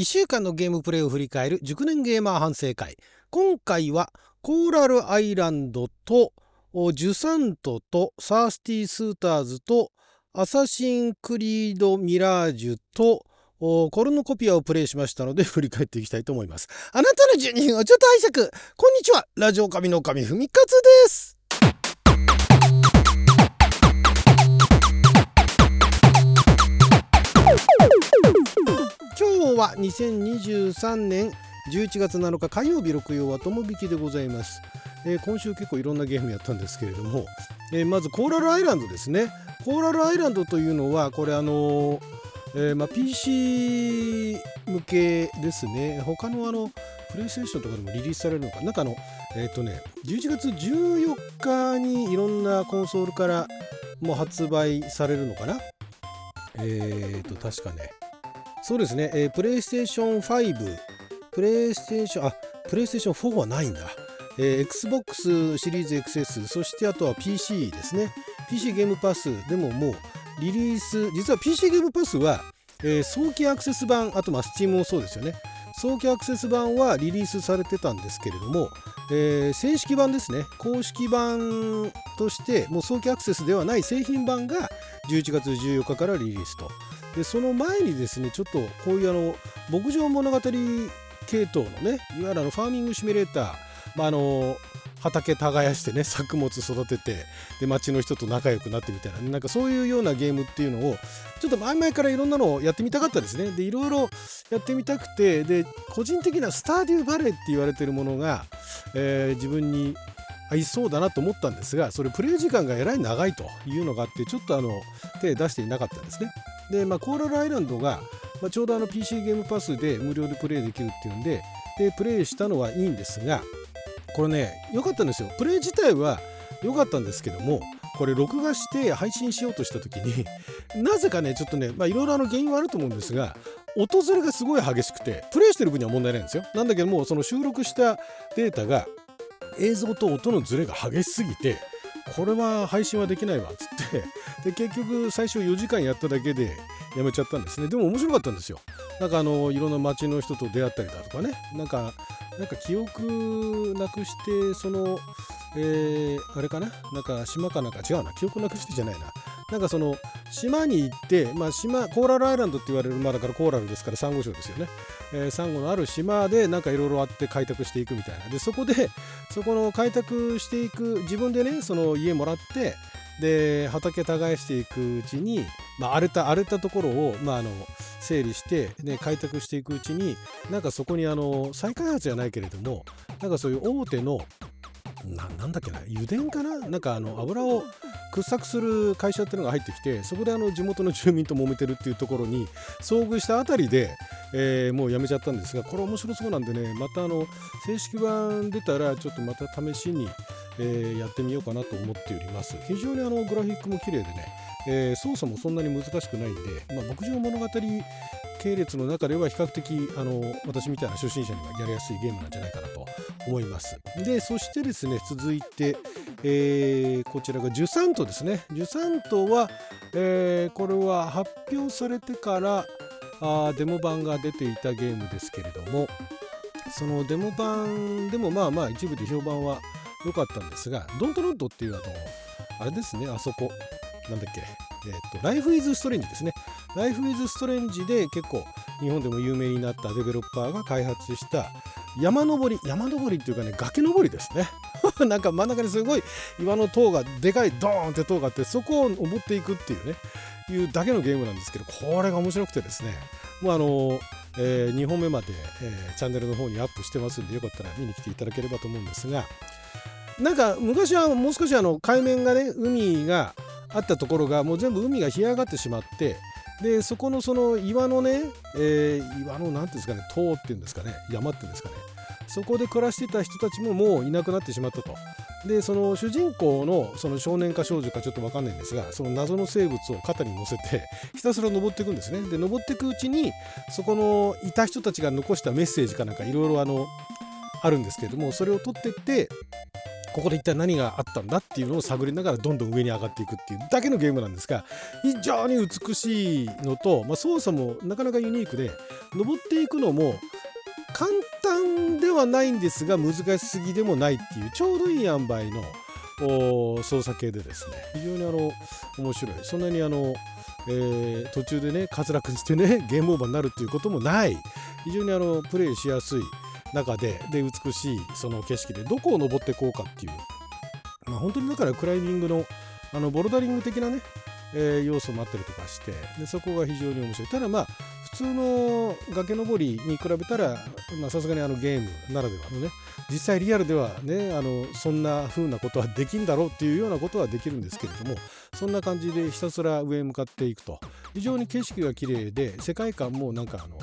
1週間のゲームプレイを振り返る熟年ゲーマー反省会。今回はコーラルアイランドとジュサントとサースティースーターズとアサシンクリードミラージュとコルノコピアをプレイしましたので振り返っていきたいと思います。あなたの12分をちょっと拝借。こんにちは。ラジオ神の神ふみかつです。は2023年11月7日火曜日六曜はともびきでございます、えー、今週結構いろんなゲームやったんですけれども、えー、まずコーラルアイランドですね。コーラルアイランドというのはこれあのーえーまあ、PC 向けですね。他のあのプレイステーションとかでもリリースされるのか。なんかあのえっ、ー、とね11月14日にいろんなコンソールからもう発売されるのかな。えっ、ー、と確かね。そうですね、えー、プレイステーション5プレイステーションあプレイステーション4はないんだ。えー、Xbox シリーズ XS そしてあとは PC ですね。PC ゲームパスでももうリリース実は PC ゲームパスは、えー、早期アクセス版あとまあ Steam もそうですよね。早期アクセス版はリリースされてたんですけれども、えー、正式版ですね。公式版としてもう早期アクセスではない製品版が11月14日からリリースと。でその前にですねちょっとこういうあの牧場物語系統のねいわゆるあのファーミングシミュレーター、まあ、あの畑耕してね作物育ててで町の人と仲良くなってみたいななんかそういうようなゲームっていうのをちょっと前々からいろんなのをやってみたかったですね。でいろいろやってみたくてで個人的なスターデューバレーって言われてるものが、えー、自分に合いそうだなと思ったんですがそれプレイ時間がえらい長いというのがあってちょっとあの手出していなかったんですね。でまあコーラルアイランドが、まあ、ちょうどあの PC ゲームパスで無料でプレイできるっていうんででプレイしたのはいいんですがこれね良かったんですよ。プレイ自体は良かったんですけどもこれ録画して配信しようとした時に なぜかねちょっとねいろいろ原因はあると思うんですが音ずれがすごい激しくてプレイしてる分には問題ないんですよ。なんだけどもその収録したデータが映像と音のずれが激しすぎてこれは配信はできないわっつって。で結局最初4時間やっただけでやめちゃったんですね。でも面白かったんですよ。なんかあのいろんな街の人と出会ったりだとかね。なんかなんか記憶なくしてそのえー、あれかな？なんか島かなんか違うな。記憶なくしてじゃないな。なんかその島に行って、まあ、島コーラルアイランドって言われるまあだからコーラルですからサンゴ礁ですよね、えー、サンゴのある島でなんかいろいろあって開拓していくみたいな。でそこでそこの開拓していく自分でねその家もらってで畑耕していくうちに、まあ、荒れた荒れたところを、まあ、あの整理して、ね、開拓していくうちになんかそこにあの再開発じゃないけれどもなんかそういう大手のななんだっけな油田かな？なんかあの油を掘削する会社っていうのが入ってきてそこであの地元の住民と揉めてるっていうところに遭遇したあたりで、えー、もうやめちゃったんですがこれ面白そうなんでねまたあの正式版出たらちょっとまた試しに、えー、やってみようかなと思っております。非常にあのグラフィックも綺麗でね、えー、操作もそんなに難しくないんで、まあ、牧場物語系列の中では比較的あの私みたいな初心者にはやりやすいゲームなんじゃないかなと思います。でそしてですね続いて、えー、こちらがジュサントですね。ジュサントは、えー、これは発表されてからあデモ版が出ていたゲームですけれどもそのデモ版でもまあまあ一部で評判は良かったんですがドントロッドっていうあのあれですねあそこなんだっけえーと、ライフイズストレンジですね。ライフイズストレンジで結構日本でも有名になったデベロッパーが開発した山登り、山登りっていうかね、崖登りですね。なんか真ん中にすごい岩の塔が、でかいドーンって塔があって、そこを登っていくっていうね、いうだけのゲームなんですけど、これが面白くてですね、もうあのえー、2本目まで、えー、チャンネルの方にアップしてますんで、よかったら見に来ていただければと思うんですが、なんか昔はもう少しあの海面がね、海があったところがもう全部海が干上がってしまってでそこのその岩のね、えー、岩の何ていうんですかね塔っていうんですかね山っていうんですかねそこで暮らしてた人たちももういなくなってしまったと。でその主人公のその少年か少女かちょっと分かんないんですがその謎の生物を肩に乗せて ひたすら登っていくんですねで登っていくうちにそこのいた人たちが残したメッセージかなんかいろいろあのあるんですけれどもそれを取ってってここで一体何があったんだっていうのを探りながらどんどん上に上がっていくっていうだけのゲームなんですが非常に美しいのと、まあ、操作もなかなかユニークで登っていくのも簡単ではないんですが難しすぎでもないっていうちょうどいい塩梅の操作系でですね非常にあの面白い。そんなにあの、えー、途中でね滑落してねゲームオーバーになるっていうこともない。非常にあのプレイしやすい。中でで美しいその景色でどこを登ってこうかっていう、まあ、本当にだからクライミングのあのボルダリング的なね、えー、要素もあったりとかしてでそこが非常に面白い。ただまあ普通の崖登りに比べたらさすがにあのゲームならではのね実際リアルではねあのそんな風なことはできんだろうっていうようなことはできるんですけれどもそんな感じでひたすら上へ向かっていくと。非常に景色が綺麗で世界観もなんかあの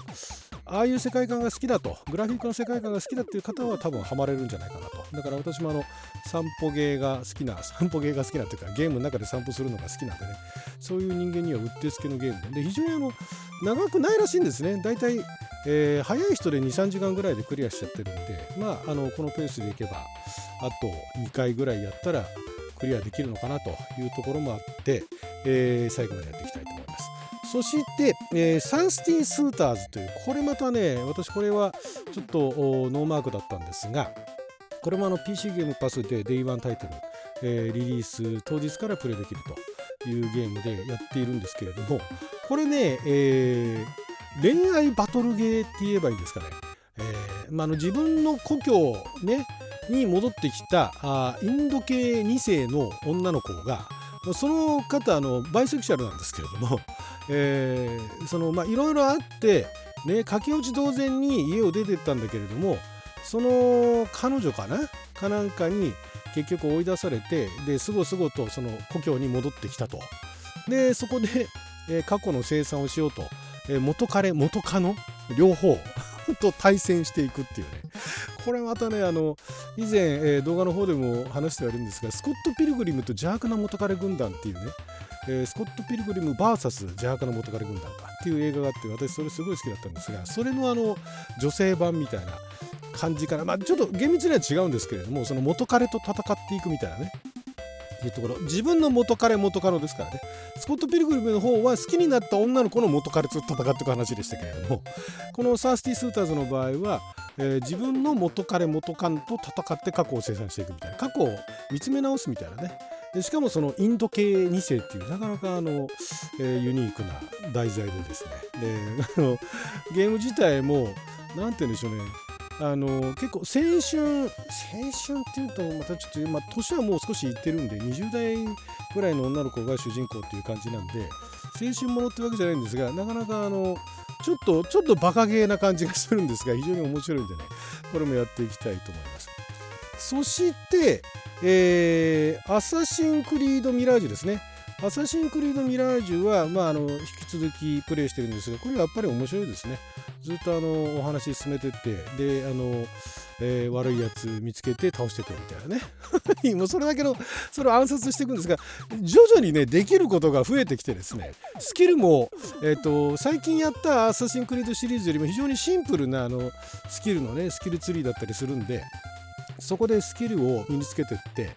ああいう世界観が好きだと。グラフィックの世界観が好きだっていう方は多分ハマれるんじゃないかなと。だから私もあの散歩ゲーが好きな 散歩ゲーが好きなっていうかゲームの中で散歩するのが好きなんでね。そういう人間にはうってつけのゲームで。で非常にあの長くないらしいんですね。大体、えー、早い人で23時間ぐらいでクリアしちゃってるんで。まああのこのペースでいけばあと2回ぐらいやったらクリアできるのかなというところもあって、えー、最後までやっていきたいと。思います。そして、えー、サンスティースーターズという、これまたね、私これはちょっとノーマークだったんですが、これもあの PC ゲームパスで Day1 タイトル、えー、リリース当日からプレイできるというゲームでやっているんですけれども、これね、えー、恋愛バトルゲーって言えばいいんですかね。えまあ、の自分の故郷、ね、に戻ってきたあインド系2世の女の子がその方あのバイセクシャルなんですけれども、えー、そのまあいろいろあってね駆け落ち同然に家を出てったんだけれどもその彼女かな？かなんかに結局追い出されてですごすごとその故郷に戻ってきたと。でそこで、えー、過去の生産をしようと、えー、元彼元カノ両方 と対戦していくっていうね。これまたねあの以前、えー、動画の方でも話してはいるんですがスコット・ピルグリムと邪悪な元彼軍団っていうね、えー、スコット・ピルグリム VS 邪悪な元彼軍団かっていう映画があって私それすごい好きだったんですがそれのあの女性版みたいな感じからまあちょっと厳密には違うんですけれどもその元彼と戦っていくみたいなね。いうところ。自分の元彼元カノですからね。スコット・ピルグリムの方は好きになった女の子の元彼と戦っていく話でしたけれどもこのサースティ・スーターズの場合は、えー、自分の元彼元カノと戦って過去を生産していくみたいな。過去を見つめ直すみたいなね。でしかもそのインド系2世っていうなかなかあの、えー、ユニークな題材でですね。でゲーム自体も何て言うんでしょうね。あの結構青春青春っていうとまたちょっと、まあ、年はもう少しいってるんで20代ぐらいの女の子が主人公っていう感じなんで青春ものってわけじゃないんですがなかなかあのちょっとちょっとバカゲーな感じがするんですが非常に面白いんでねこれもやっていきたいと思います。そして、えー、アサシンクリードミラージュですね。アサシンクリードミラージュは、まあ、あの引き続きプレイしてるんですがこれやっぱり面白いですね。ずっとあのお話進めてってであの、えー、悪いやつ見つけて倒してくみたいなね。もうそれだけのそれを暗殺していくんですが徐々にねできることが増えてきてですねスキルも、えーと、最近やったアサシンクリードシリーズよりも非常にシンプルなあのスキルのねスキルツリーだったりするんでそこでスキルを身につけていって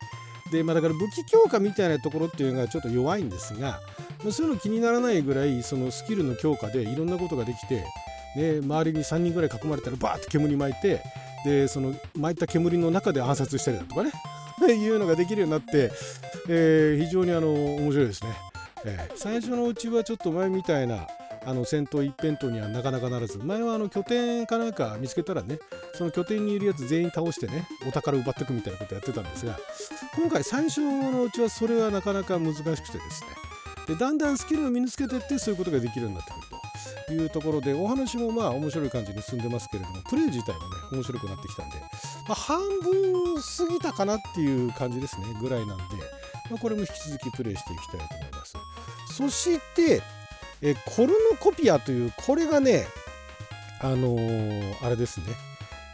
で、まあ、だから武器強化みたいなところっていうのがちょっと弱いんですが、まあ、そういうの気にならないぐらいそのスキルの強化でいろんなことができて、ね、周りに3人ぐらい囲まれたらバーって煙巻いてでその巻いた煙の中で暗殺したりだとかね。いうのができるようになって、えー、非常にあの面白いですね、えー、最初のうちはちょっと前みたいなあの戦闘一辺倒にはなかなかならず前はあの拠点かなんか見つけたらねその拠点にいるやつ全員倒してねお宝奪ってくみたいなことやってたんですが今回最初のうちはそれはなかなか難しくてですね。でだんだんスキルを身につけていってそういうことができるようになってくると。いうところでお話もまあ面白い感じに進んでますけれどもプレイ自体はね面白くなってきたんで、まあ、半分過ぎたかなっていう感じですねぐらいなんで、まあ、これも引き続きプレイしていきたいと思います。そしてえコルノコピアというこれがねあのー、あれですね、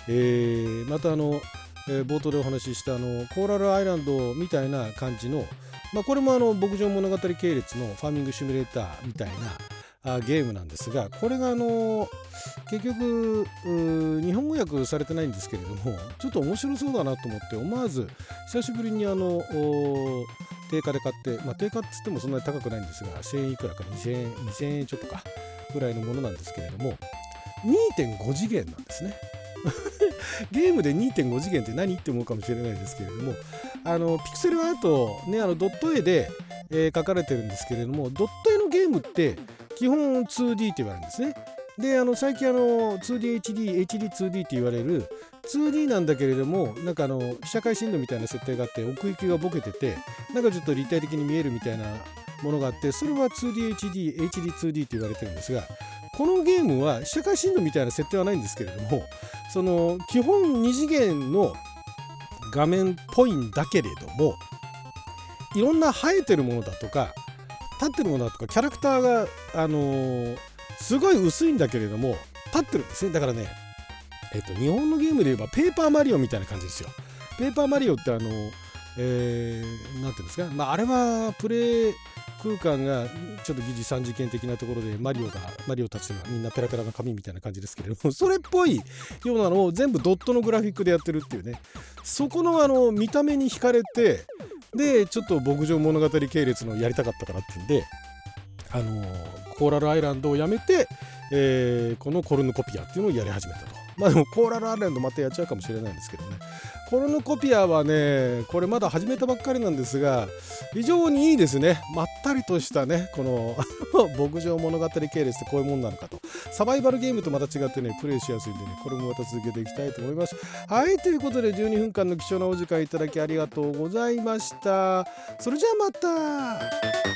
えー、またあの、えー、冒頭でお話ししたあのコーラルアイランドみたいな感じの、まあ、これもあの牧場物語系列のファーミングシミュレーターみたいなあゲームなんですがこれがあの結局日本語訳されてないんですけれどもちょっと面白そうだなと思って思わず久しぶりにあの定価で買って、まあ、定価っつってもそんなに高くないんですが1000円いくらか2000円2000円ちょっとかぐらいのものなんですけれども2.5次元なんですね。ゲームで2.5次元って何って思うかもしれないですけれどもあのピクセルアートねあのドット絵で、えー、描かれてるんですけれどもドット絵のゲームって基本 2D って言われるんですね。であの最近あの 2DHD、HD2D って言われる 2D なんだけれどもなんかあの被写界深度みたいな設定があって奥行きがボケててなんかちょっと立体的に見えるみたいなものがあってそれは 2DHD、HD2D って言われてるんですがこのゲームは被写界深度みたいな設定はないんですけれどもその基本2次元の画面っぽいんだけれどもいろんな生えてるものだとか立ってるものだとかキャラクターがあのー、すごい薄いんだけれども立ってるんですね。だからねえっ、と日本のゲームで言えばペーパーマリオみたいな感じですよ。ペーパーマリオってあのえー、なんていうんですか、まあ、あれはプレイ空間がちょっと疑似三次元的なところでマリオがマリオたちがみんなペラペラな紙みたいな感じですけれども それっぽいようなのを全部ドットのグラフィックでやってるっていうね。そこのあの見た目に惹かれてでちょっと牧場物語系列のやりたかったからってんであのコーラルアイランドをやめて、えー、このコルヌコピアっていうのをやり始めたと。まあでもコーラルアイランドまたやっちゃうかもしれないんですけどね。コルヌコピアはねこれまだ始めたばっかりなんですが非常にいいですね。まったりとしたねこの 牧場物語系列ってこういうもんなのかと。サバイバルゲームとまた違ってねプレイしやすいんでねこれもまた続けていきたいと思います。はいということで12分間の貴重なお時間いただきありがとうございました。それじゃあまた。